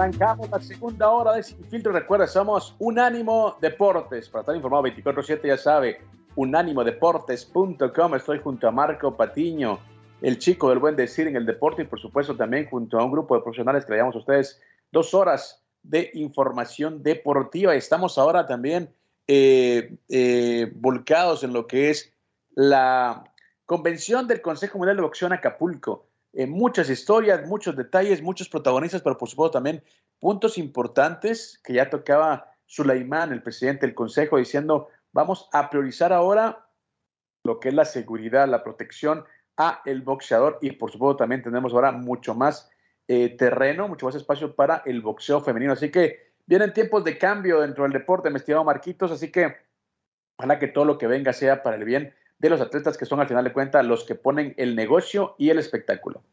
Arrancamos la segunda hora de Sin Filtro. Recuerda, somos Unánimo Deportes. Para estar informado 24-7, ya sabe, unánimodeportes.com. Estoy junto a Marco Patiño, el chico del buen decir en el deporte y, por supuesto, también junto a un grupo de profesionales que le damos a ustedes dos horas de información deportiva. Estamos ahora también eh, eh, volcados en lo que es la convención del Consejo Mundial de Boxeo en Acapulco eh, muchas historias, muchos detalles, muchos protagonistas, pero por supuesto también puntos importantes que ya tocaba Sulaimán, el presidente del Consejo, diciendo, vamos a priorizar ahora lo que es la seguridad, la protección a el boxeador y por supuesto también tenemos ahora mucho más eh, terreno, mucho más espacio para el boxeo femenino. Así que vienen tiempos de cambio dentro del deporte, me estimado Marquitos, así que ojalá que todo lo que venga sea para el bien de los atletas que son al final de cuentas los que ponen el negocio y el espectáculo.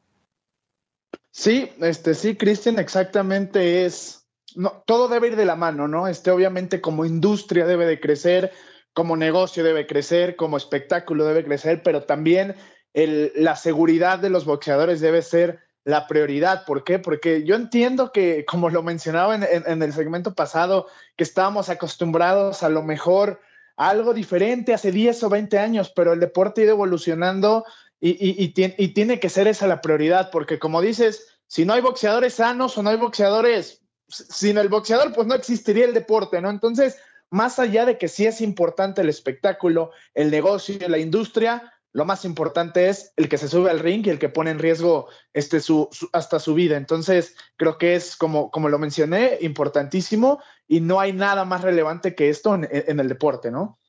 Sí, este sí, Cristian, exactamente es. No, todo debe ir de la mano, ¿no? Este, obviamente, como industria debe de crecer, como negocio debe crecer, como espectáculo debe crecer, pero también el, la seguridad de los boxeadores debe ser la prioridad. ¿Por qué? Porque yo entiendo que, como lo mencionaba en, en el segmento pasado, que estábamos acostumbrados a lo mejor algo diferente hace 10 o 20 años, pero el deporte ha ido evolucionando y, tiene que ser esa la prioridad, porque como dices, si no hay boxeadores sanos o no hay boxeadores, sin el boxeador, pues no existiría el deporte, ¿no? Entonces, más allá de que sí es importante el espectáculo, el negocio, la industria, lo más importante es el que se sube al ring y el que pone en riesgo este, su, hasta su vida. Entonces, creo que es, como, como lo mencioné, importantísimo y no hay nada más relevante que esto en, el deporte, ¿no?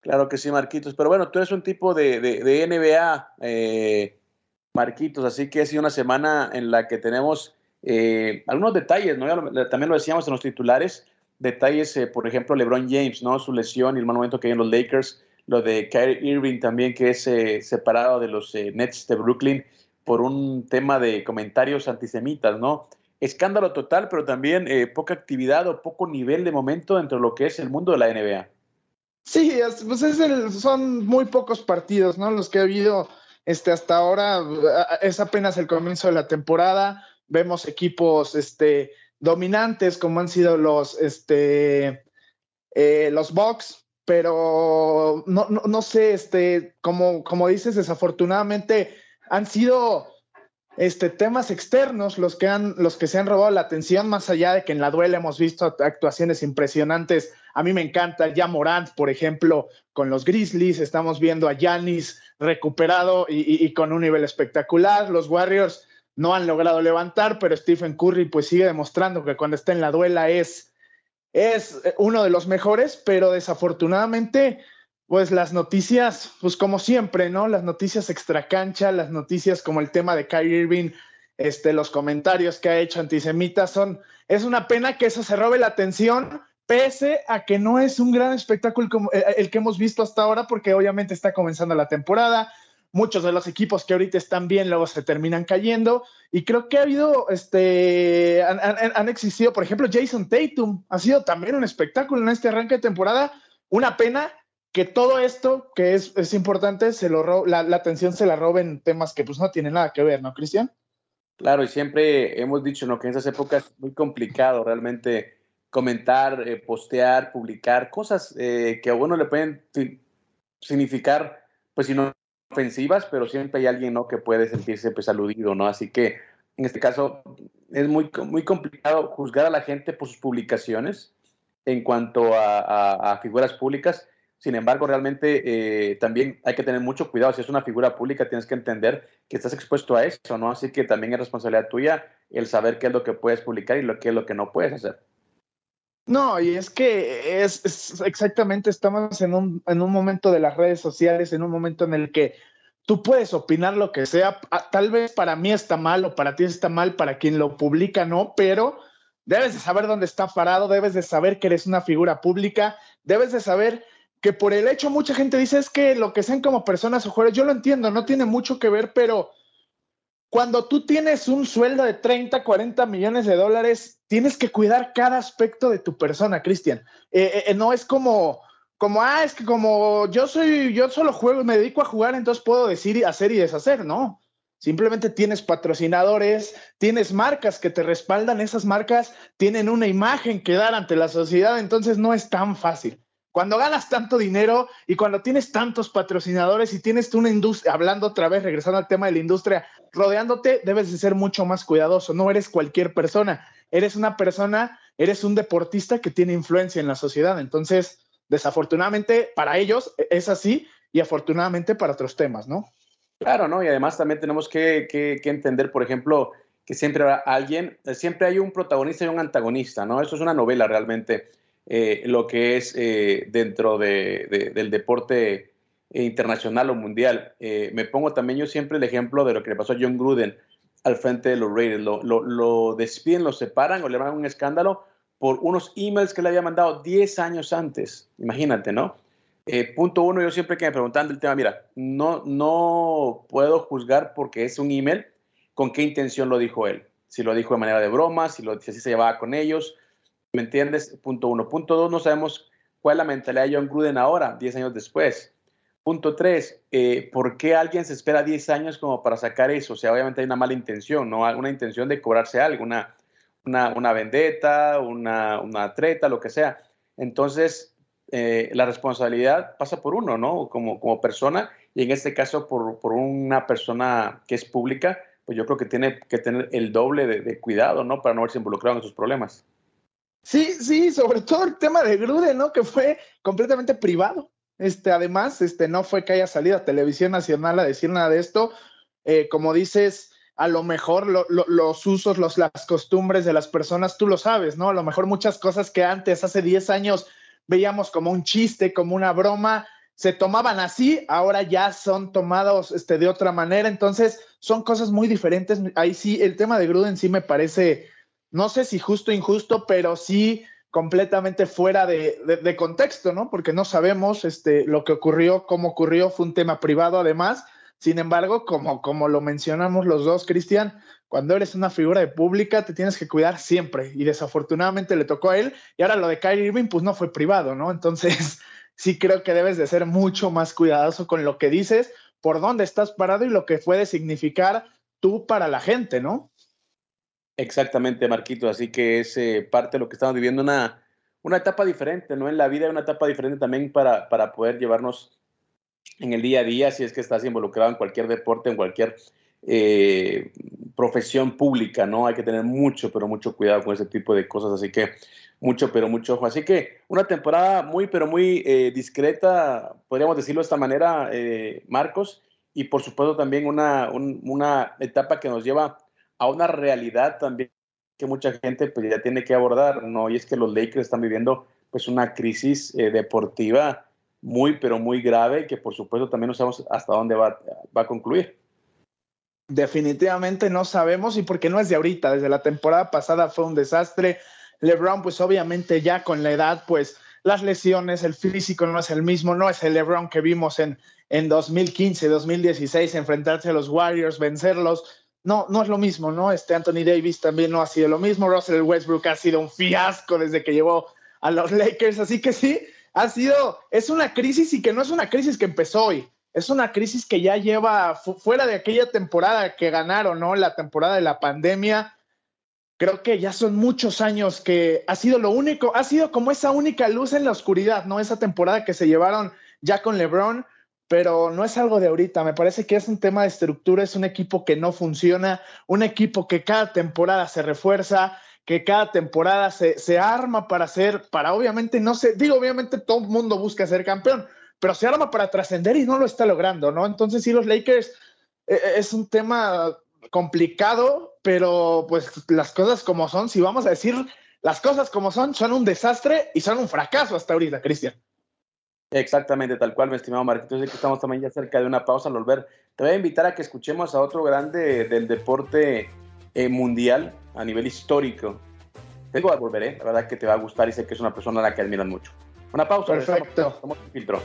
Claro que sí, Marquitos. Pero bueno, tú eres un tipo de, de, NBA, eh, Marquitos, así que ha sido una semana en la que tenemos eh, algunos detalles, ¿no? También lo decíamos en los titulares, detalles, eh, por ejemplo, LeBron James, ¿no? Su lesión y el mal momento que hay en los Lakers lo de Kyrie Irving también, que es eh, separado de los eh, Nets de Brooklyn por un tema de comentarios antisemitas, ¿no? Escándalo total, pero también eh, poca actividad o poco nivel de momento dentro de lo que es el mundo de la NBA. Sí, pues son muy pocos partidos, ¿no? Los que ha habido este, hasta ahora. Es apenas el comienzo de la temporada. Vemos equipos este, dominantes como han sido los, este, los Bucks, pero no, no, no sé, este, como, como dices, desafortunadamente han sido este, temas externos los que, han, los que se han robado la atención, más allá de que en la duela hemos visto actuaciones impresionantes. A mí me encanta ya Morant, por ejemplo, con los Grizzlies, estamos viendo a Yanis recuperado y, y, con un nivel espectacular. Los Warriors no han logrado levantar, pero Stephen Curry pues sigue demostrando que cuando está en la duela es es uno de los mejores, pero desafortunadamente, pues las noticias, pues como siempre, ¿no? Las noticias extracancha, las noticias como el tema de Kyrie Irving, este, los comentarios que ha hecho antisemitas son, es una pena que eso se robe la atención, pese a que no es un gran espectáculo como el, el que hemos visto hasta ahora, porque obviamente está comenzando la temporada, muchos de los equipos que ahorita están bien luego se terminan cayendo. Y creo que ha habido, este, han, existido, por ejemplo, Jason Tatum, ha sido también un espectáculo en este arranque de temporada. Una pena que todo esto, que es, importante, se lo la, atención se la roben temas que pues no tienen nada que ver, ¿no, Cristian? Claro, y siempre hemos dicho ¿no? que en esas épocas es muy complicado realmente comentar, eh, postear, publicar cosas eh, que a uno le pueden significar, pues si no ofensivas, pero siempre hay alguien ¿no? que puede sentirse pues, aludido, ¿no? Así que en este caso es muy, muy complicado juzgar a la gente por sus publicaciones en cuanto a, figuras públicas. Sin embargo, realmente eh, también hay que tener mucho cuidado. Si es una figura pública, tienes que entender que estás expuesto a eso, ¿no? Así que también es responsabilidad tuya el saber qué es lo que puedes publicar y lo qué es lo que no puedes hacer. No, y es que es, exactamente, estamos en un, en un momento de las redes sociales, en un momento en el que tú puedes opinar lo que sea, ah, tal vez para mí está mal o para ti está mal, para quien lo publica no, pero debes de saber dónde está parado, debes de saber que eres una figura pública, debes de saber que por el hecho mucha gente dice es que lo que sean como personas o jugadores, yo lo entiendo, no tiene mucho que ver, pero cuando tú tienes un sueldo de 30, 40 millones de dólares, tienes que cuidar cada aspecto de tu persona, Cristian. Eh, eh, no es como, como, ah, es que como yo soy, yo solo juego y me dedico a jugar, entonces puedo decir, hacer y deshacer, no. Simplemente tienes patrocinadores, tienes marcas que te respaldan, esas marcas tienen una imagen que dar ante la sociedad, entonces no es tan fácil. Cuando ganas tanto dinero y cuando tienes tantos patrocinadores y tienes una industria, hablando otra vez, regresando al tema de la industria, rodeándote, debes de ser mucho más cuidadoso. No eres cualquier persona, eres una persona, eres un deportista que tiene influencia en la sociedad. Entonces, desafortunadamente para ellos e, es así y afortunadamente para otros temas, ¿no? Claro, ¿no? Y además también tenemos que, entender, por ejemplo, que siempre habrá alguien, siempre hay un protagonista y un antagonista, ¿no? Eso es una novela realmente eh, lo que es eh, dentro del deporte internacional o mundial. Eh, me pongo también yo siempre el ejemplo de lo que le pasó a John Gruden al frente de los Raiders. Lo, despiden, lo separan o le van un escándalo por unos emails que le había mandado 10 años antes. Imagínate, ¿no? punto uno, yo siempre que me preguntan del tema, mira, no, no puedo juzgar porque es un email con qué intención lo dijo él. Si lo dijo de manera de broma, si, lo, si así se llevaba con ellos, ¿Me entiendes? Punto uno. Punto dos, no sabemos cuál es la mentalidad de John Gruden ahora, 10 años después. Punto tres, eh, ¿por qué alguien se espera 10 años como para sacar eso? O sea, obviamente hay una mala intención, ¿no? Una intención de cobrarse algo, una, una, vendetta, una, una, treta, lo que sea. Entonces, eh, la responsabilidad pasa por uno, ¿no? Como, como persona, y en este caso por, por, una persona que es pública, pues yo creo que tiene que tener el doble de, de cuidado, ¿no? Para no verse involucrado en esos problemas. Sí, sí, sobre todo el tema de Gruden, ¿no? Que fue completamente privado. Este, además, este, no fue que haya salido a Televisión Nacional a decir nada de esto. Eh, como dices, a lo mejor los usos, los, las costumbres de las personas, tú lo sabes, ¿no? A lo mejor muchas cosas que antes, hace 10 años, veíamos como un chiste, como una broma, se tomaban así, ahora ya son tomados este, de otra manera. Entonces, son cosas muy diferentes. Ahí sí, el tema de Gruden sí me parece no sé si justo o injusto, pero sí completamente fuera de, contexto, ¿no? Porque no sabemos este, lo que ocurrió, cómo ocurrió, fue un tema privado además. Sin embargo, como, como lo mencionamos los dos, Cristian, cuando eres una figura de pública te tienes que cuidar siempre y desafortunadamente le tocó a él y ahora lo de Kyrie Irving pues no fue privado, ¿no? Entonces sí creo que debes de ser mucho más cuidadoso con lo que dices, por dónde estás parado y lo que puede significar tú para la gente, ¿no? Exactamente, Marquito. Así que es eh, parte de lo que estamos viviendo, una, una etapa diferente, ¿no? En la vida, una etapa diferente también para, para poder llevarnos en el día a día, si es que estás involucrado en cualquier deporte, en cualquier eh, profesión pública, ¿no? Hay que tener mucho, pero mucho cuidado con ese tipo de cosas. Así que mucho, pero mucho ojo. Así que una temporada muy, pero muy eh, discreta, podríamos decirlo de esta manera, Marcos, y por supuesto también una, una etapa que nos lleva a una realidad también que mucha gente pues ya tiene que abordar, ¿no? Y es que los Lakers están viviendo pues una crisis eh, deportiva muy, pero muy grave que por supuesto también no sabemos hasta dónde va, va a concluir. Definitivamente no sabemos y porque no es de ahorita, desde la temporada pasada fue un desastre. LeBron pues obviamente ya con la edad pues las lesiones, el físico no es el mismo, no es el LeBron que vimos en, en 2015, 2016, enfrentarse a los Warriors, vencerlos, no, no es lo mismo, ¿no? Este Anthony Davis también no ha sido lo mismo. Russell Westbrook ha sido un fiasco desde que llegó a los Lakers. Así que sí, ha sido, es una crisis y que no es una crisis que empezó hoy. Es una crisis que ya lleva fuera de aquella temporada que ganaron, ¿no? La temporada de la pandemia. Creo que ya son muchos años que ha sido lo único, ha sido como esa única luz en la oscuridad, ¿no? Esa temporada que se llevaron ya con LeBron pero no es algo de ahorita. Me parece que es un tema de estructura, es un equipo que no funciona, un equipo que cada temporada se refuerza, que cada temporada se, se arma para ser, para obviamente, no sé, digo, obviamente todo el mundo busca ser campeón, pero se arma para trascender y no lo está logrando, ¿no? Entonces, sí, los Lakers eh, eh, es un tema complicado, pero pues las cosas como son, si vamos a decir las cosas como son, son un desastre y son un fracaso hasta ahorita, Cristian. Exactamente, tal cual, mi estimado Marquitos. que estamos también ya cerca de una pausa al volver. Te voy a invitar a que escuchemos a otro grande del deporte eh, mundial a nivel histórico. Tengo a volver, ¿eh? la verdad que te va a gustar y sé que es una persona a la que admiran mucho. Una pausa. Perfecto. Estamos, filtro.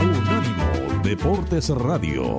Unánimo Deportes Radio.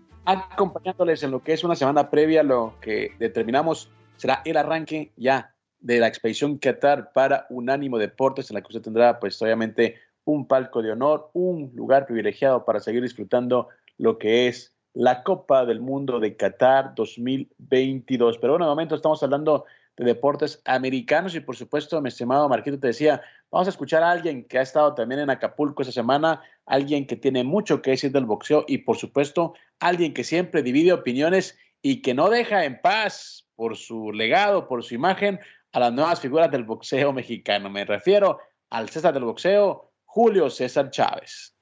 acompañándoles en lo que es una semana previa, lo que determinamos será el arranque ya de la expedición Qatar para Unánimo Deportes, en la que usted tendrá, pues obviamente, un palco de honor, un lugar privilegiado para seguir disfrutando lo que es la Copa del Mundo de Qatar 2022. Pero bueno, de momento estamos hablando de deportes americanos y por supuesto, mi estimado Marquito te decía, vamos a escuchar a alguien que ha estado también en Acapulco esta semana, alguien que tiene mucho que decir del boxeo y por supuesto, alguien que siempre divide opiniones y que no deja en paz por su legado, por su imagen, a las nuevas figuras del boxeo mexicano. Me refiero al César del boxeo, Julio César Chávez.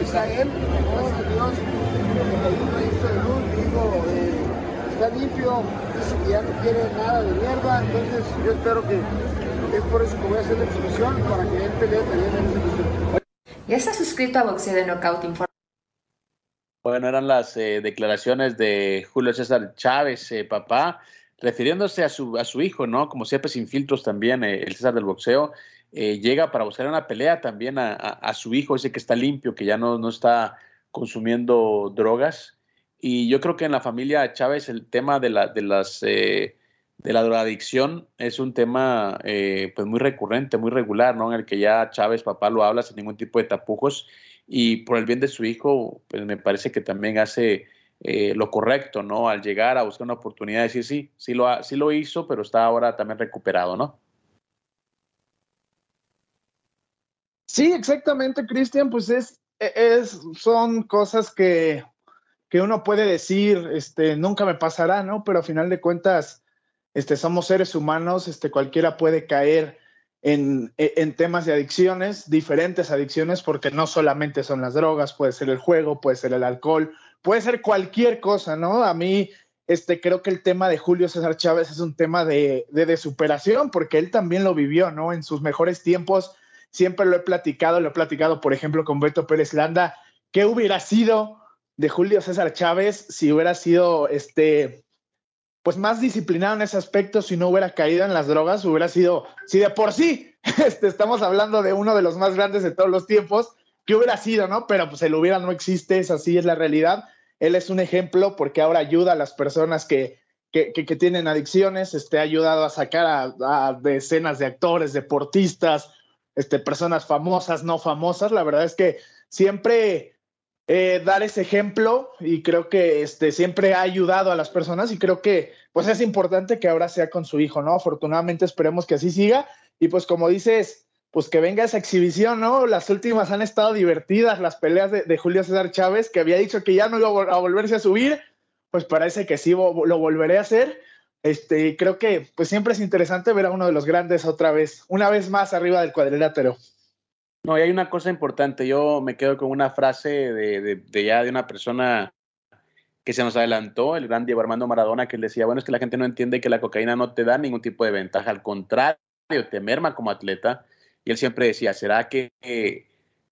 está él, eh, está limpio, dice ya no quiere nada de mierda, entonces yo espero que es por eso que voy a hacer la exhibición, para que él pelee también en exhibición. ¿Ya está suscrito a Boxeo de Knockout Informe? Bueno, eran las eh, declaraciones de Julio César Chávez, eh, papá, refiriéndose a su, a su hijo, ¿no? Como siempre, sin filtros también, eh, el César del boxeo, eh, llega para buscar una pelea también a, a, a, su hijo, dice que está limpio, que ya no, no está consumiendo drogas. Y yo creo que en la familia Chávez el tema de, la, de las... Eh, de la drogadicción es un tema eh, pues muy recurrente, muy regular, ¿no? En el que ya Chávez, papá, lo habla sin ningún tipo de tapujos y por el bien de su hijo, pues me parece que también hace eh, lo correcto, ¿no? Al llegar a buscar una oportunidad de decir, sí, sí lo, ha, sí lo hizo, pero está ahora también recuperado, ¿no? Sí, exactamente, Cristian, pues es, es, son cosas que, que uno puede decir, este, nunca me pasará, ¿no? Pero a final de cuentas, este, somos seres humanos, este, cualquiera puede caer en, en, temas de adicciones, diferentes adicciones, porque no solamente son las drogas, puede ser el juego, puede ser el alcohol, puede ser cualquier cosa, ¿no? A mí, este, creo que el tema de Julio César Chávez es un tema de, de, de superación, porque él también lo vivió, ¿no? En sus mejores tiempos, siempre lo he platicado, lo he platicado, por ejemplo, con Beto Pérez Landa, ¿qué hubiera sido de Julio César Chávez si hubiera sido, este, pues más disciplinado en ese aspecto si no hubiera caído en las drogas, hubiera sido, si de por sí este, estamos hablando de uno de los más grandes de todos los tiempos, que hubiera sido, ¿no? Pero pues el hubiera no existe, es así, es la realidad. Él es un ejemplo porque ahora ayuda a las personas que, que, que, tienen adicciones, este, ha ayudado a sacar a, a, decenas de actores, deportistas, este, personas famosas, no famosas. La verdad es que siempre eh, dar ese ejemplo y creo que este, siempre ha ayudado a las personas y creo que pues es importante que ahora sea con su hijo, ¿no? Afortunadamente esperemos que así siga y pues como dices, pues que venga esa exhibición, ¿no? Las últimas han estado divertidas, las peleas de, de Julio César Chávez, que había dicho que ya no iba a volverse a subir, pues parece que sí lo volveré a hacer. Este, creo que pues siempre es interesante ver a uno de los grandes otra vez, una vez más arriba del cuadrilátero. No, y hay una cosa importante. Yo me quedo con una frase de, ya de una persona que se nos adelantó, el gran Diego Armando Maradona, que él decía, bueno, es que la gente no entiende que la cocaína no te da ningún tipo de ventaja, al contrario, te merma como atleta. Y él siempre decía, ¿será que eh,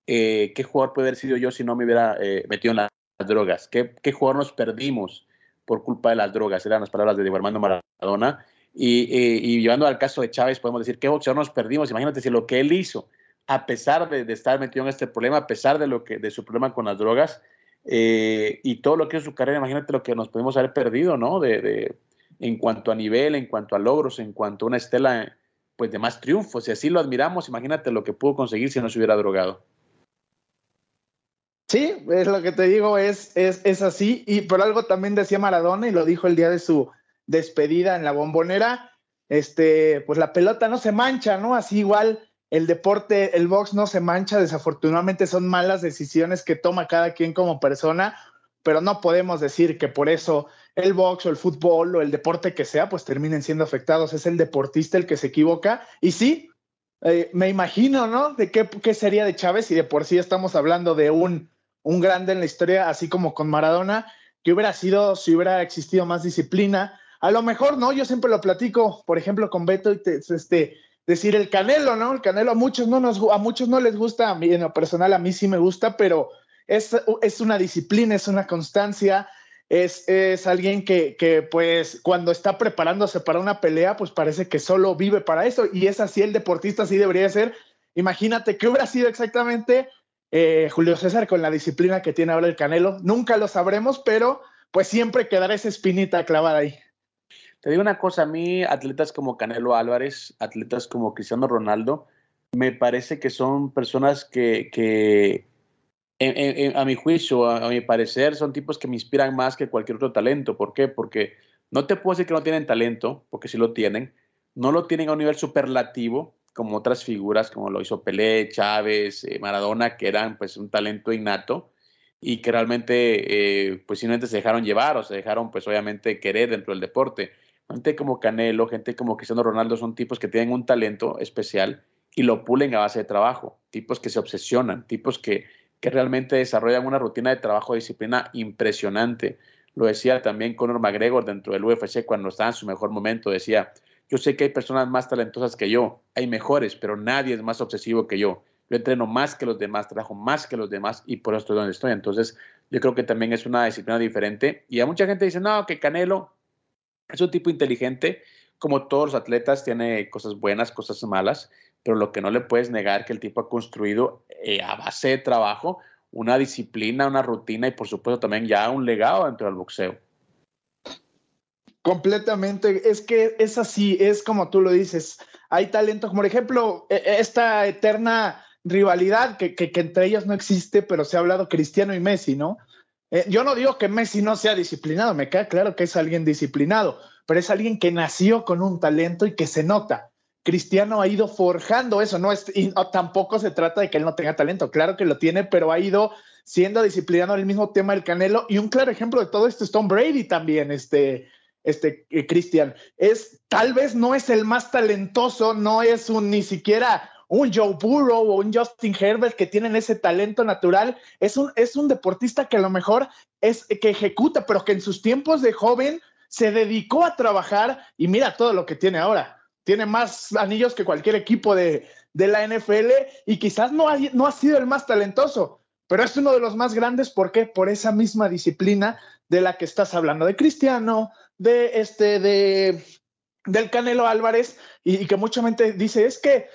eh, qué jugador puede haber sido yo si no me hubiera eh, metido en las drogas? ¿Qué, ¿Qué, jugador nos perdimos por culpa de las drogas? Eran las palabras de Diego Armando Maradona. Y llevando al caso de Chávez, podemos decir, ¿qué boxeador nos perdimos? Imagínate si lo que él hizo a pesar de, estar metido en este problema, a pesar de, lo que, de su problema con las drogas eh, y todo lo que es su carrera, imagínate lo que nos pudimos haber perdido, ¿no? De, de, en cuanto a nivel, en cuanto a logros, en cuanto a una estela pues de más triunfos. Si así lo admiramos, imagínate lo que pudo conseguir si no se hubiera drogado. Sí, es lo que te digo, es, es, es así. Y por algo también decía Maradona y lo dijo el día de su despedida en la bombonera, este, pues la pelota no se mancha, ¿no? Así igual el deporte, el box no se mancha, desafortunadamente son malas decisiones que toma cada quien como persona, pero no podemos decir que por eso el box o el fútbol o el deporte que sea, pues terminen siendo afectados. Es el deportista el que se equivoca. Y sí, eh, me imagino, ¿no? De qué, sería de Chávez y de por sí estamos hablando de un, un grande en la historia, así como con Maradona, que hubiera sido si hubiera existido más disciplina. A lo mejor, ¿no? Yo siempre lo platico, por ejemplo, con Beto y te, este, decir el Canelo, ¿no? El Canelo a muchos no nos, a muchos no les gusta, a mí en lo personal a mí sí me gusta, pero es, es una disciplina, es una constancia, es, es alguien que, que, pues cuando está preparándose para una pelea, pues parece que solo vive para eso y es así el deportista, así debería ser. Imagínate qué hubiera sido exactamente eh, Julio César con la disciplina que tiene ahora el Canelo. Nunca lo sabremos, pero pues siempre quedará esa espinita clavada ahí. Te digo una cosa, a mí atletas como Canelo Álvarez, atletas como Cristiano Ronaldo, me parece que son personas que, que a mi juicio, a, mi parecer, son tipos que me inspiran más que cualquier otro talento. ¿Por qué? Porque no te puedo decir que no tienen talento, porque sí lo tienen. No lo tienen a un nivel superlativo, como otras figuras, como lo hizo Pelé, Chávez, eh, Maradona, que eran pues un talento innato y que realmente eh, pues simplemente se dejaron llevar o se dejaron pues obviamente querer dentro del deporte. Gente como Canelo, gente como Cristiano Ronaldo son tipos que tienen un talento especial y lo pulen a base de trabajo, tipos que se obsesionan, tipos que que realmente desarrollan una rutina de trabajo de disciplina impresionante. Lo decía también Conor McGregor dentro del UFC cuando estaba en su mejor momento. Decía, yo sé que hay personas más talentosas que yo, hay mejores, pero nadie es más obsesivo que yo. Yo entreno más que los demás, trabajo más que los demás y por eso estoy donde estoy. Entonces, yo creo que también es una disciplina diferente. Y a mucha gente dice, no, que Canelo es un tipo inteligente, como todos los atletas, tiene cosas buenas, cosas malas pero lo que no le puedes negar que el tipo ha construido eh, a base de trabajo una disciplina, una rutina y por supuesto también ya un legado dentro del boxeo. Completamente, es que es así, es como tú lo dices, hay talento, como por ejemplo, e, e, esta eterna rivalidad que, que, entre ellos no existe, pero se ha hablado Cristiano y Messi, ¿no? Eh, yo no digo que Messi no sea disciplinado, me queda claro que es alguien disciplinado, pero es alguien que nació con un talento y que se nota. Cristiano ha ido forjando eso, no es, y tampoco se trata de que él no tenga talento, claro que lo tiene, pero ha ido siendo disciplinado en el mismo tema del Canelo y un claro ejemplo de todo esto es Tom Brady también, este, este eh, Cristian, es tal vez no es el más talentoso, no es un ni siquiera un Joe Burrow o un Justin Herbert que tienen ese talento natural, es un, es un deportista que a lo mejor es que ejecuta, pero que en sus tiempos de joven se dedicó a trabajar y mira todo lo que tiene ahora tiene más anillos que cualquier equipo de, la NFL y quizás no ha, no ha sido el más talentoso, pero es uno de los más grandes. ¿Por qué? Por esa misma disciplina de la que estás hablando, de Cristiano, de este, de del Canelo Álvarez, y, que mucha gente dice, es que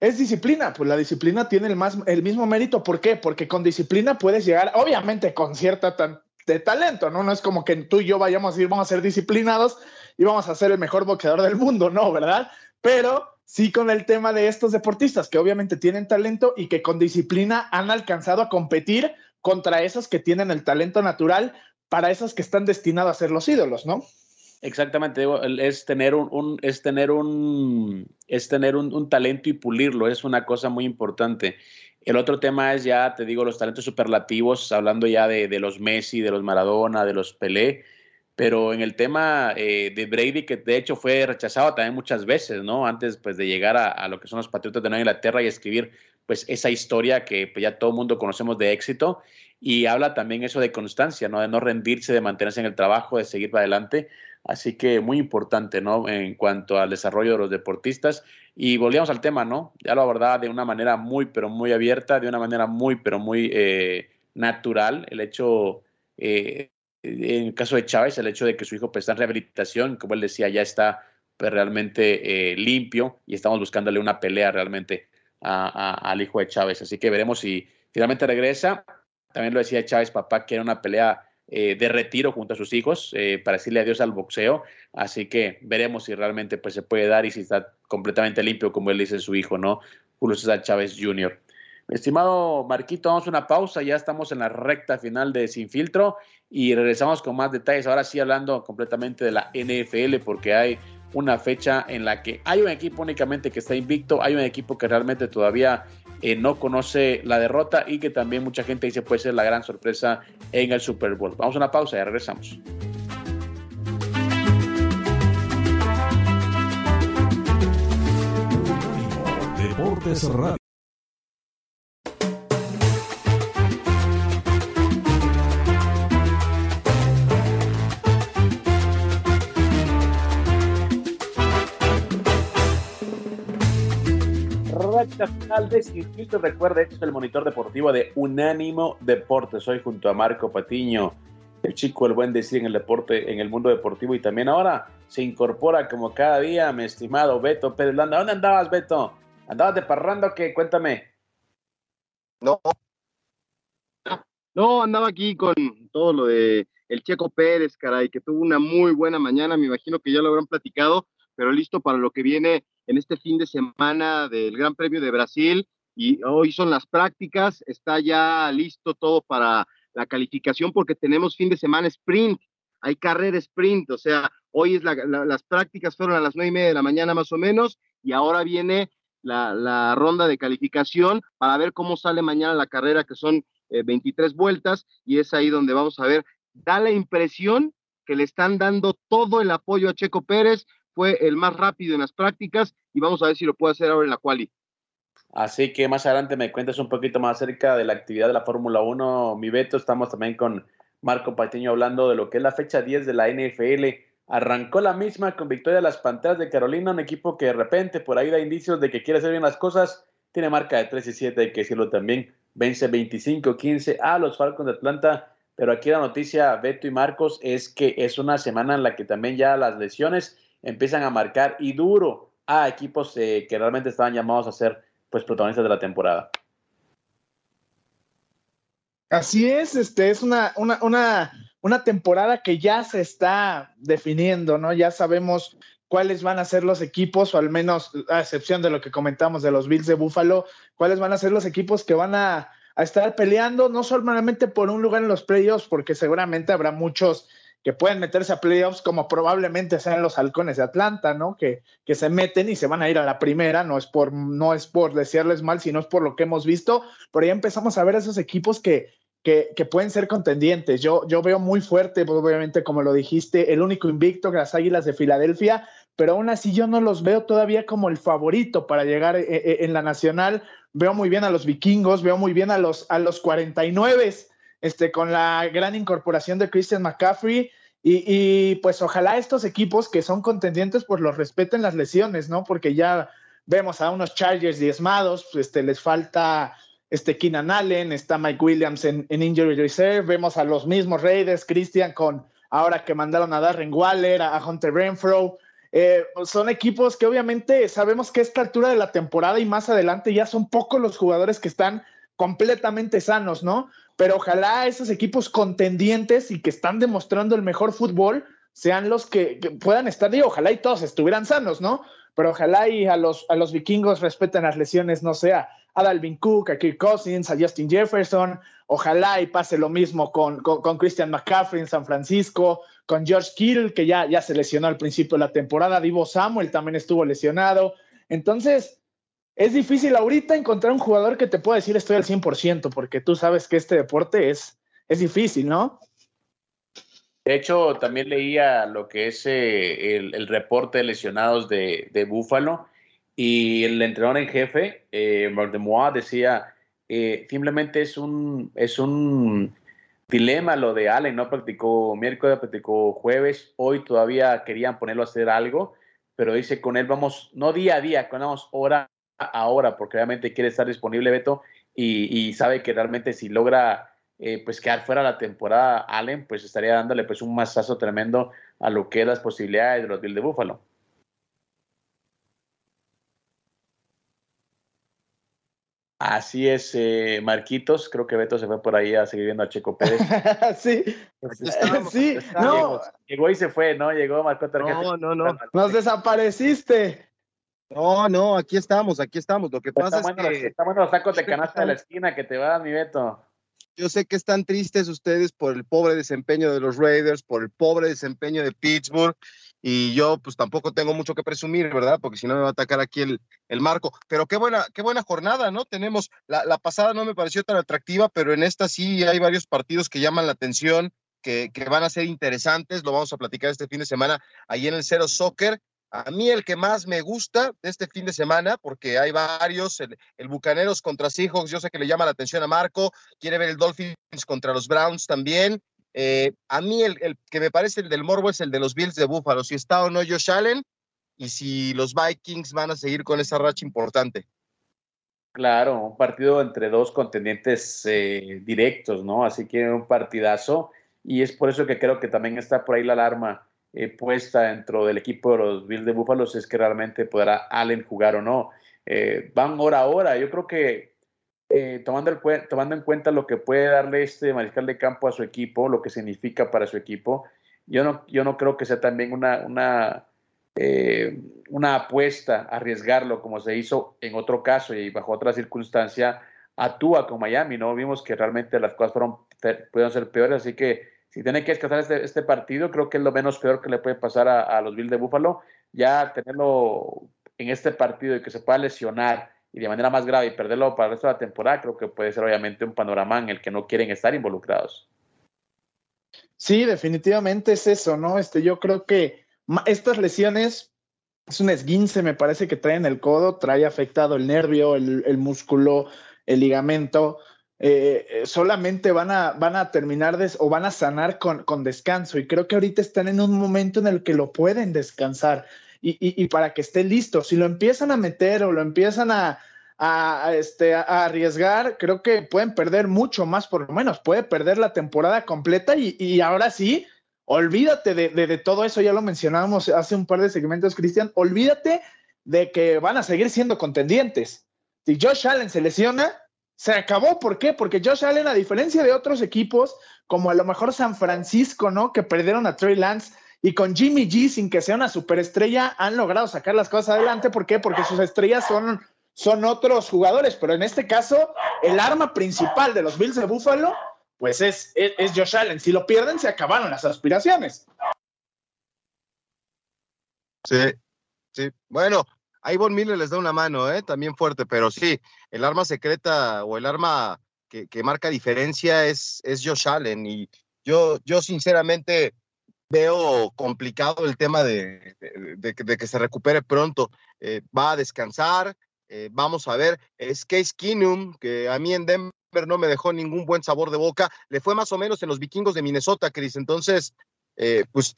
es disciplina, pues la disciplina tiene el, más, el mismo mérito. ¿Por qué? Porque con disciplina puedes llegar, obviamente con cierta tan, de talento, ¿no? No es como que tú y yo vayamos a decir, vamos a ser disciplinados y vamos a ser el mejor boxeador del mundo, no, ¿verdad? Pero sí con el tema de estos deportistas que obviamente tienen talento y que con disciplina han alcanzado a competir contra esos que tienen el talento natural para esos que están destinados a ser los ídolos, ¿no? Exactamente, es tener un, es tener un es tener un, talento y pulirlo, es una cosa muy importante. El otro tema es ya, te digo, los talentos superlativos, hablando ya de, de los Messi, de los Maradona, de los Pelé, pero en el tema eh, de Brady, que de hecho fue rechazado también muchas veces, ¿no? Antes pues, de llegar a, lo que son los Patriotas de Nueva Inglaterra y escribir pues esa historia que pues, ya todo el mundo conocemos de éxito y habla también eso de constancia, ¿no? De no rendirse, de mantenerse en el trabajo, de seguir para adelante. Así que muy importante, ¿no? En cuanto al desarrollo de los deportistas. Y volvíamos al tema, ¿no? Ya lo abordaba de una manera muy, pero muy abierta, de una manera muy, pero muy eh, natural. El hecho eh, en el caso de Chávez, el hecho de que su hijo pues, está en rehabilitación, como él decía, ya está pues, realmente eh, limpio y estamos buscándole una pelea realmente al hijo de Chávez. Así que veremos si finalmente regresa. También lo decía Chávez, papá, que era una pelea eh, de retiro junto a sus hijos eh, para decirle adiós al boxeo. Así que veremos si realmente pues, se puede dar y si está completamente limpio, como él dice su hijo, ¿no? Julio César Chávez Jr. Estimado Marquito, vamos a una pausa, ya estamos en la recta final de Sin Filtro y regresamos con más detalles. Ahora sí hablando completamente de la NFL porque hay una fecha en la que hay un equipo únicamente que está invicto, hay un equipo que realmente todavía eh, no conoce la derrota y que también mucha gente dice puede ser la gran sorpresa en el Super Bowl. Vamos a una pausa y regresamos. Deportes Radio. Recta final de Circuito. Recuerda, este es el monitor deportivo de Unánimo Deportes. Hoy junto a Marco Patiño, el chico, el buen decir en el deporte, en el mundo deportivo. Y también ahora se incorpora como cada día, mi estimado Beto Pérez Landa. ¿Dónde andabas, Beto? ¿Andabas de parrando qué? Cuéntame. No. No, andaba aquí con todo lo de el Checo Pérez, caray, que tuvo una muy buena mañana. Me imagino que ya lo habrán platicado, pero listo para lo que viene en este fin de semana del Gran Premio de Brasil y hoy son las prácticas, está ya listo todo para la calificación porque tenemos fin de semana sprint, hay carrera sprint, o sea, hoy es las prácticas fueron a las nueve y media de la mañana más o menos y ahora viene la, ronda de calificación para ver cómo sale mañana la carrera que son 23 eh, vueltas y es ahí donde vamos a ver, da la impresión que le están dando todo el apoyo a Checo Pérez, fue el más rápido en las prácticas y vamos a ver si lo puede hacer ahora en la quali. Así que más adelante me cuentas un poquito más acerca de la actividad de la Fórmula 1, mi Beto. Estamos también con Marco Patiño hablando de lo que es la fecha 10 de la NFL. Arrancó la misma con victoria de las Panteras de Carolina, un equipo que de repente por ahí da indicios de que quiere hacer bien las cosas. Tiene marca de 3 y 7, hay que decirlo también. Vence 25-15 a los Falcons de Atlanta. Pero aquí la noticia, Beto y Marcos, es que es una semana en la que también ya las lesiones empiezan a marcar y duro a equipos eh, que realmente estaban llamados a ser pues protagonistas de la temporada. Así es, este es una, una, una, una temporada que ya se está definiendo, ¿no? Ya sabemos cuáles van a ser los equipos, o al menos a excepción de lo que comentamos de los Bills de Buffalo, cuáles van a ser los equipos que van a, a estar peleando, no solamente por un lugar en los playoffs, porque seguramente habrá muchos que pueden meterse a playoffs como probablemente sean los halcones de Atlanta, ¿no? Que, que se meten y se van a ir a la primera, no es por, no es por decirles mal, sino es por lo que hemos visto, pero ya empezamos a ver esos equipos que, que, que, pueden ser contendientes. Yo, yo veo muy fuerte, obviamente, como lo dijiste, el único invicto las Águilas de Filadelfia, pero aún así yo no los veo todavía como el favorito para llegar eh, eh, en la nacional. Veo muy bien a los vikingos, veo muy bien a los, a los 49 este, con la gran incorporación de Christian McCaffrey. Y, pues ojalá estos equipos que son contendientes pues los respeten las lesiones, ¿no? Porque ya vemos a unos Chargers diezmados, pues, este, les falta este Keenan Allen, está Mike Williams en, Injury Reserve, vemos a los mismos Raiders, Christian con ahora que mandaron a Darren Waller, a Hunter Renfro, eh, son equipos que obviamente sabemos que a esta altura de la temporada y más adelante ya son pocos los jugadores que están completamente sanos, ¿no? Pero ojalá esos equipos contendientes y que están demostrando el mejor fútbol sean los que, puedan estar, y ojalá y todos estuvieran sanos, ¿no? Pero ojalá y a los, a los vikingos respeten las lesiones, no sea a Dalvin Cook, a Kirk Cousins, a Justin Jefferson, ojalá y pase lo mismo con, con, Christian McCaffrey en San Francisco, con George Kittle, que ya, ya se lesionó al principio de la temporada, Divo Samuel también estuvo lesionado. Entonces, es difícil ahorita encontrar un jugador que te pueda decir estoy al 100%, porque tú sabes que este deporte es, es difícil, ¿no? De hecho, también leía lo que es eh, el, reporte de lesionados de, de Búfalo y el entrenador en jefe, eh, Marc decía, eh, simplemente es un, es un dilema lo de Allen, no practicó miércoles, practicó jueves, hoy todavía querían ponerlo a hacer algo, pero dice con él vamos, no día a día, con vamos hora ahora porque realmente quiere estar disponible Beto y, sabe que realmente si logra eh, pues quedar fuera la temporada Allen pues estaría dándole pues un masazo tremendo a lo que es las posibilidades de los Bills de Búfalo. Así es, eh, Marquitos. Creo que Beto se fue por ahí a seguir viendo a Checo Pérez. sí, sí, no. Llegó, y se fue, ¿no? Llegó, marcó tarjeta. No, no, no. Nos desapareciste. No, no, aquí estamos, aquí estamos. Lo que pasa es que. Estamos en los tacos de canasta de la esquina que te va, mi Beto. yo sé que están tristes ustedes por el pobre desempeño de los Raiders, por el pobre desempeño de Pittsburgh, y yo pues tampoco tengo mucho que presumir, ¿verdad? Porque si no me va a atacar aquí el, el marco. Pero qué buena, qué buena jornada, ¿no? Tenemos, la, la, pasada no me pareció tan atractiva, pero en esta sí hay varios partidos que llaman la atención, que, que van a ser interesantes, lo vamos a platicar este fin de semana ahí en el Cero Soccer. A mí el que más me gusta de este fin de semana, porque hay varios, el, Bucaneros contra Seahawks, yo sé que le llama la atención a Marco, quiere ver el Dolphins contra los Browns también, eh, a mí el, que me parece el del Morbo es el de los Bills de Buffalo, si está o no Josh Allen y si los Vikings van a seguir con esa racha importante. Claro, un partido entre dos contendientes eh, directos, ¿no? Así que un partidazo y es por eso que creo que también está por ahí la alarma eh, puesta dentro del equipo de los Bills de Buffalo, si es que realmente podrá Allen jugar o no. Eh, van hora a hora, yo creo que eh, tomando, el, tomando en cuenta lo que puede darle este mariscal de campo a su equipo, lo que significa para su equipo, yo no, yo no creo que sea también una, una, eh, una apuesta arriesgarlo como se hizo en otro caso y bajo otra circunstancia actúa con Miami, ¿no? Vimos que realmente las cosas fueron, pudieron ser peores, así que si tiene que descansar este, este, partido, creo que es lo menos peor que le puede pasar a, los Bills de Buffalo, ya tenerlo en este partido y que se pueda lesionar y de manera más grave y perderlo para el resto de la temporada, creo que puede ser obviamente un panorama en el que no quieren estar involucrados. Sí, definitivamente es eso, ¿no? Este, yo creo que estas lesiones es un esguince, me parece que trae en el codo, trae afectado el nervio, el músculo, el ligamento. Eh, solamente van a, van a terminar o van a sanar con, con descanso. Y creo que ahorita están en un momento en el que lo pueden descansar y, y, y, para que esté listo. Si lo empiezan a meter o lo empiezan a, a, este, a arriesgar, creo que pueden perder mucho más, por lo menos, puede perder la temporada completa y, y ahora sí, olvídate de, de, de, todo eso, ya lo mencionábamos hace un par de segmentos, Cristian, olvídate de que van a seguir siendo contendientes. Si Josh Allen se lesiona, se acabó. ¿Por qué? Porque Josh Allen, a diferencia de otros equipos, como a lo mejor San Francisco, ¿no? Que perdieron a Trey Lance, y con Jimmy G, sin que sea una superestrella, han logrado sacar las cosas adelante. ¿Por qué? Porque sus estrellas son, son otros jugadores, pero en este caso, el arma principal de los Bills de Buffalo, pues es, es, es Josh Allen. Si lo pierden, se acabaron las aspiraciones. Sí, sí. Bueno, ahí Von Miller les da una mano, ¿eh? también fuerte, pero sí, el arma secreta o el arma que, marca diferencia es, es Josh Allen. Y yo, yo sinceramente veo complicado el tema de, de que se recupere pronto. Eh, va a descansar, eh, vamos a ver. Es Case Keenum, que a mí en Denver no me dejó ningún buen sabor de boca. Le fue más o menos en los vikingos de Minnesota, Chris. Entonces, eh, pues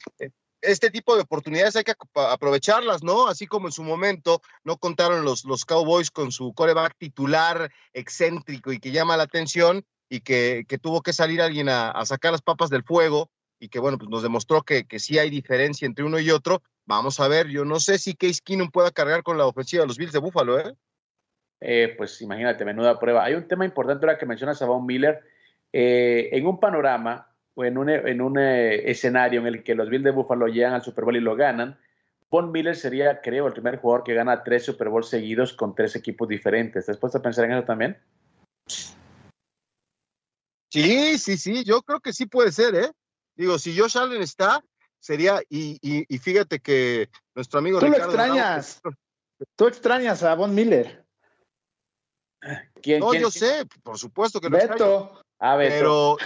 este tipo de oportunidades hay que aprovecharlas, ¿no? Así como en su momento no contaron los, los Cowboys con su coreback titular excéntrico y que llama la atención y que, que tuvo que salir alguien a, sacar las papas del fuego y que bueno, pues nos demostró que, que sí hay diferencia entre uno y otro. Vamos a ver, yo no sé si Case Keenum pueda cargar con la ofensiva de los Bills de Buffalo, ¿eh? eh pues imagínate, menuda prueba. Hay un tema importante ahora que mencionas a Miller. Eh, en un panorama o en un, en un eh, escenario en el que los Bills de Buffalo llegan al Super Bowl y lo ganan, Von Miller sería, creo, el primer jugador que gana tres Super Bowl seguidos con tres equipos diferentes. ¿Estás puesto a pensar en eso también? Sí, sí, sí, yo creo que sí puede ser, ¿eh? Digo, si Josh Allen está, sería, y, y, y fíjate que nuestro amigo Tú Ricardo lo extrañas. Ramos, Tú extrañas a Von Miller. ¿Quién, no, quién, yo quién? sé, por supuesto que lo Beto. extraño. Ah, Beto. Pero,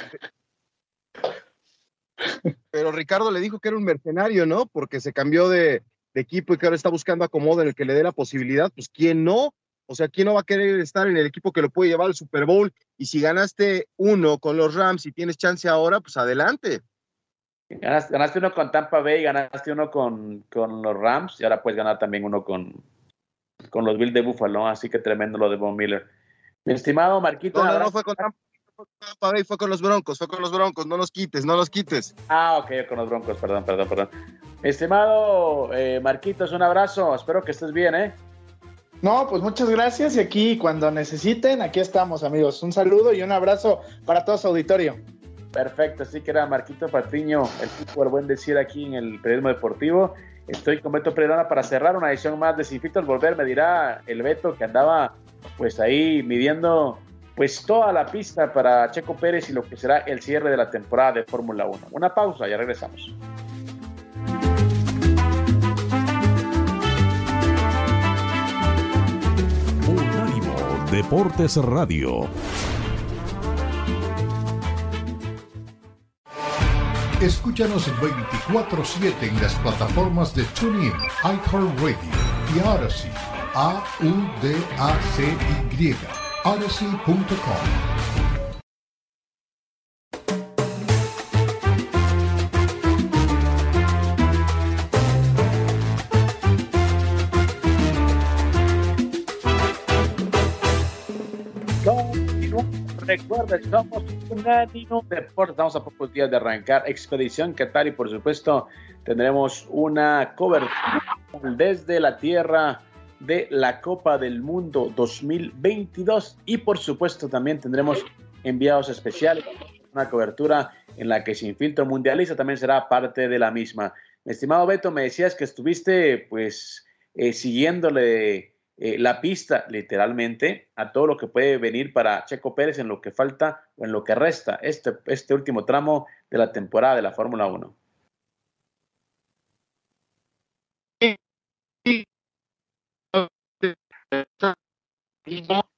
pero Ricardo le dijo que era un mercenario, ¿no? Porque se cambió de, de equipo y que ahora está buscando acomodo en el que le dé la posibilidad. Pues, ¿quién no? O sea, ¿quién no va a querer estar en el equipo que lo puede llevar al Super Bowl? Y si ganaste uno con los Rams y tienes chance ahora, pues adelante. Ganaste, ganaste, uno con Tampa Bay, ganaste uno con, con, los Rams y ahora puedes ganar también uno con, con los Bills de Buffalo, así que tremendo lo de Von Miller. Mi estimado Marquito. No, no, no fue con Tampa, Tampa Bay, fue con los Broncos, fue con los Broncos, no los quites, no los quites. Ah, ok, con los Broncos, perdón, perdón, perdón. Estimado eh, Marquitos, un abrazo, espero que estés bien, ¿eh? No, pues muchas gracias y aquí cuando necesiten, aquí estamos amigos. Un saludo y un abrazo para todo su auditorio. Perfecto, así que era Marquito Patiño, el del buen decir aquí en el periodismo deportivo. Estoy con Beto Pereira para cerrar una edición más de Sin Filtro al Volver. Me dirá el Beto que andaba pues ahí midiendo pues toda la pista para Checo Pérez y lo que será el cierre de la temporada de Fórmula 1. Una pausa, ya regresamos. Unánimo Deportes Radio. Escúchanos 24-7 en las plataformas de TuneIn, iHeartRadio y Odyssey. A-U-D-A-C-Y. Odyssey.com. Recuerda, somos Unánimo Deportes. Estamos a pocos días de arrancar Expedición Qatar y por supuesto tendremos una cobertura desde la tierra de la Copa del Mundo 2022 y por supuesto también tendremos enviados especiales, una cobertura en la que Sin Filtro Mundialista también será parte de la misma. Mi estimado Beto, me decías que estuviste pues eh, siguiéndole eh, la pista literalmente a todo lo que puede venir para Checo Pérez en lo que falta o en lo que resta este, este último tramo de la temporada de la Fórmula 1.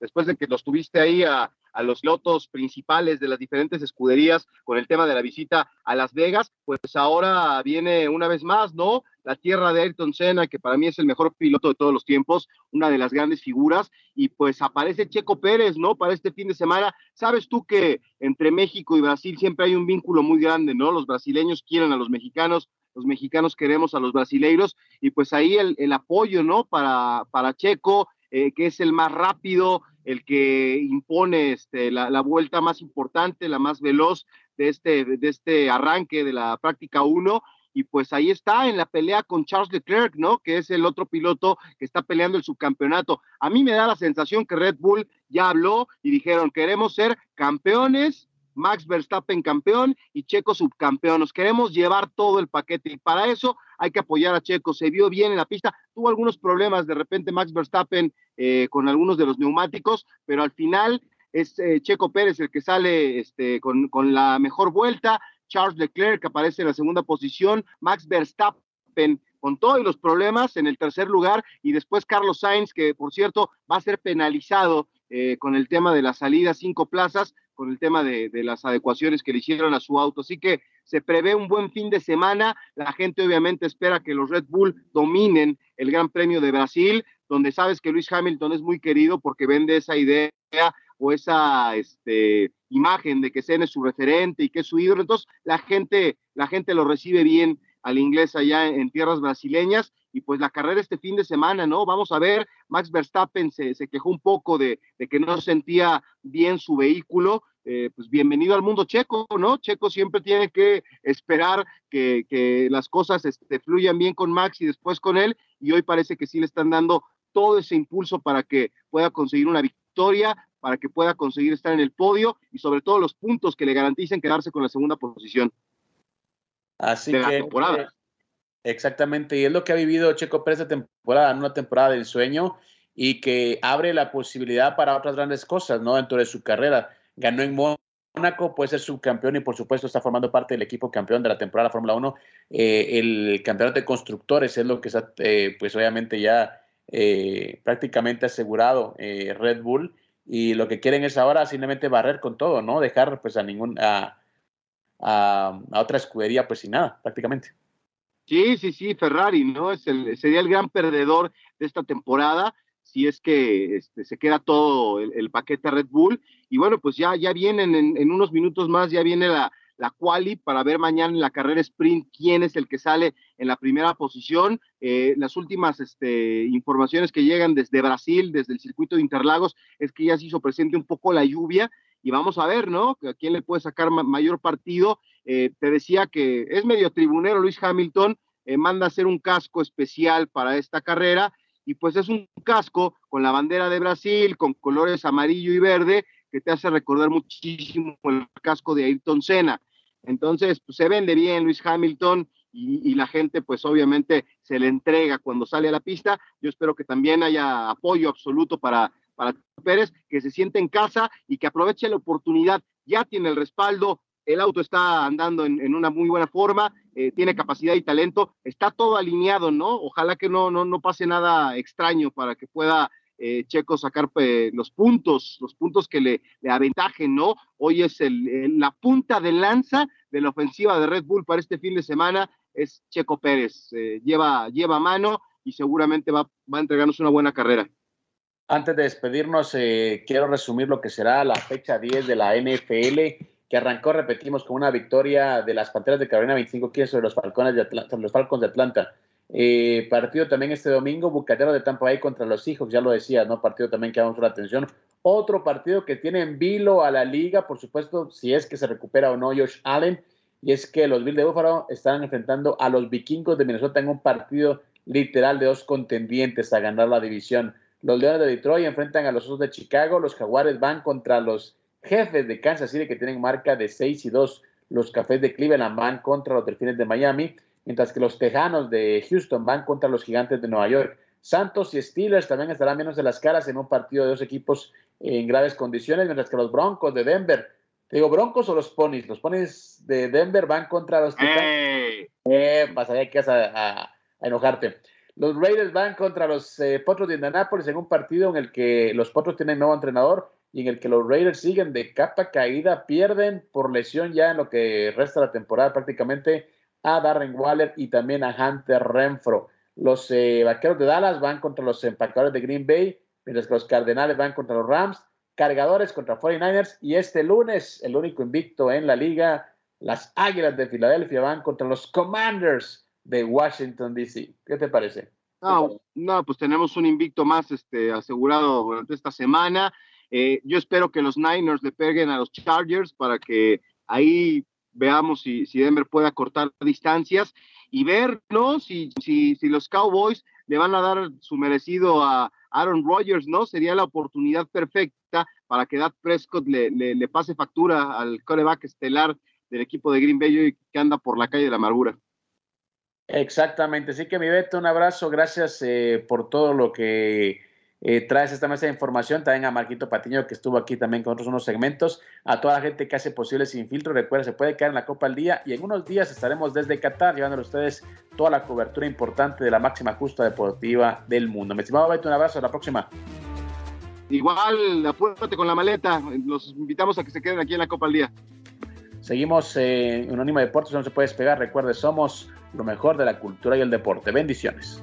Después de que los tuviste ahí a, los lotos principales de las diferentes escuderías con el tema de la visita a Las Vegas, pues ahora viene una vez más, ¿no? La tierra de Ayrton Senna, que para mí es el mejor piloto de todos los tiempos, una de las grandes figuras, y pues aparece Checo Pérez, ¿no? Para este fin de semana. Sabes tú que entre México y Brasil siempre hay un vínculo muy grande, ¿no? Los brasileños quieren a los mexicanos, los mexicanos queremos a los brasileiros, y pues ahí el, apoyo, ¿no? Para, para Checo, eh, que es el más rápido, el que impone este, la, vuelta más importante, la más veloz de este, de este arranque de la práctica 1. Y pues ahí está en la pelea con Charles Leclerc, ¿no? Que es el otro piloto que está peleando el subcampeonato. A mí me da la sensación que Red Bull ya habló y dijeron, queremos ser campeones Max Verstappen campeón y Checo subcampeón. Nos queremos llevar todo el paquete y para eso hay que apoyar a Checo. Se vio bien en la pista, tuvo algunos problemas de repente Max Verstappen eh, con algunos de los neumáticos, pero al final es eh, Checo Pérez el que sale este, con, la mejor vuelta. Charles Leclerc que aparece en la segunda posición, Max Verstappen con todos los problemas en el tercer lugar y después Carlos Sainz, que por cierto va a ser penalizado eh, con el tema de la salida cinco plazas, con el tema de, las adecuaciones que le hicieron a su auto. Así que se prevé un buen fin de semana. La gente obviamente espera que los Red Bull dominen el Gran Premio de Brasil, donde sabes que Luis Hamilton es muy querido porque vende esa idea o esa este, imagen de que Senna es su referente y que es su ídolo. Entonces la gente, la gente lo recibe bien al inglés allá en tierras brasileñas y pues la carrera este fin de semana, ¿no? Vamos a ver, Max Verstappen se, quejó un poco de, que no sentía bien su vehículo, eh, pues bienvenido al mundo checo, ¿no? Checo siempre tiene que esperar que, las cosas este, fluyan bien con Max y después con él, y hoy parece que sí le están dando todo ese impulso para que pueda conseguir una victoria, para que pueda conseguir estar en el podio y sobre todo los puntos que le garanticen quedarse con la segunda posición. Así que, temporada. Exactamente, y es lo que ha vivido Checo Pérez esta temporada, una temporada de ensueño y que abre la posibilidad para otras grandes cosas, ¿no? Dentro de su carrera. Ganó en Mónaco, puede ser subcampeón y por supuesto está formando parte del equipo campeón de la temporada Fórmula 1. Eh, el campeonato de constructores es lo que está, eh, pues obviamente ya eh, prácticamente asegurado Red Bull y lo que quieren es ahora simplemente barrer con todo, ¿no? Dejar pues a ningún, a, a otra escudería pues sin nada, prácticamente. Sí, sí, sí, Ferrari, ¿no? Es el, sería el gran perdedor de esta temporada si es que este, se queda todo el, paquete Red Bull. Y bueno, pues ya, ya vienen en, unos minutos más, ya viene la, la quali para ver mañana en la carrera sprint quién es el que sale en la primera posición. Eh, las últimas este, informaciones que llegan desde Brasil, desde el circuito de Interlagos, es que ya se hizo presente un poco la lluvia y vamos a ver, ¿no? A quién le puede sacar mayor partido. Eh, te decía que es medio tribunero Luis Hamilton, eh, manda hacer un casco especial para esta carrera y pues es un casco con la bandera de Brasil, con colores amarillo y verde, que te hace recordar muchísimo el casco de Ayrton Senna. Entonces, pues, se vende bien Luis Hamilton y, y, la gente, pues obviamente se le entrega cuando sale a la pista. Yo espero que también haya apoyo absoluto para para Pérez, que se siente en casa y que aproveche la oportunidad. Ya tiene el respaldo, el auto está andando en, una muy buena forma, eh, tiene capacidad y talento, está todo alineado, ¿no? Ojalá que no, no, no pase nada extraño para que pueda eh, Checo sacar eh, los puntos, los puntos que le, le aventajen, ¿no? Hoy es el, la punta de lanza de la ofensiva de Red Bull para este fin de semana, es Checo Pérez, lleva, lleva mano y seguramente va, va a entregarnos una buena carrera. Antes de despedirnos, quiero resumir lo que será la fecha 10 de la NFL que arrancó, repetimos, con una victoria de las Panteras de Carolina 25 15 sobre los Falcones de Atlanta, los Falcons de Atlanta. Eh, partido también este domingo, Bucatero de Tampa Bay contra los Seahawks, ya lo decía, ¿no? Partido también que damos la atención. Otro partido que tiene en vilo a la liga, por supuesto, si es que se recupera o no Josh Allen, y es que los Bills de Buffalo están enfrentando a los vikingos de Minnesota en un partido literal de dos contendientes a ganar la división. Los Leones de Detroit enfrentan a los Osos de Chicago, los Jaguares van contra los jefes de Kansas City que tienen marca de 6 y 2. Los Cafés de Cleveland van contra los Delfines de Miami, mientras que los Tejanos de Houston van contra los Gigantes de Nueva York. Santos y Steelers también estarán menos de las caras en un partido de dos equipos en graves condiciones, mientras que los Broncos de Denver, digo Broncos o los Ponies, los Ponies de Denver van contra los Titanes. Eh, pasaría que vas a, enojarte. Los Raiders van contra los eh, Potros de Indianapolis en un partido en el que los Potros tienen nuevo entrenador y en el que los Raiders siguen de capa caída, pierden por lesión ya en lo que resta la temporada prácticamente a Darren Waller y también a Hunter Renfro. Los eh, vaqueros de Dallas van contra los empacadores de Green Bay, mientras que los Cardenales van contra los Rams, cargadores contra 49ers y este lunes, el único invicto en la liga, las Águilas de Filadelfia van contra los Commanders de Washington, D.C. ¿Qué te parece? No, no, pues tenemos un invicto más este, asegurado durante esta semana. Eh, yo espero que los Niners le peguen a los Chargers para que ahí veamos si, si Denver puede acortar distancias y ver ¿no? si, si, si los Cowboys le van a dar su merecido a Aaron Rodgers, ¿no? Sería la oportunidad perfecta para que Dak Prescott le, le, pase factura al coreback estelar del equipo de Green Bay que anda por la calle de la amargura. Exactamente, así que mi Beto, un abrazo, gracias eh, por todo lo que eh, traes esta mesa de información, también a Marquito Patiño que estuvo aquí también con otros unos segmentos, a toda la gente que hace posible sin filtro, recuerda, se puede quedar en la Copa al Día y en unos días estaremos desde Qatar llevándole a ustedes toda la cobertura importante de la máxima justa deportiva del mundo. Me estimado Beto, un abrazo, hasta la próxima. Igual, apúrate con la maleta, los invitamos a que se queden aquí en la Copa al Día. Seguimos en Unánimo Deportes, no se puede despegar, recuerde, somos lo mejor de la cultura y el deporte. Bendiciones.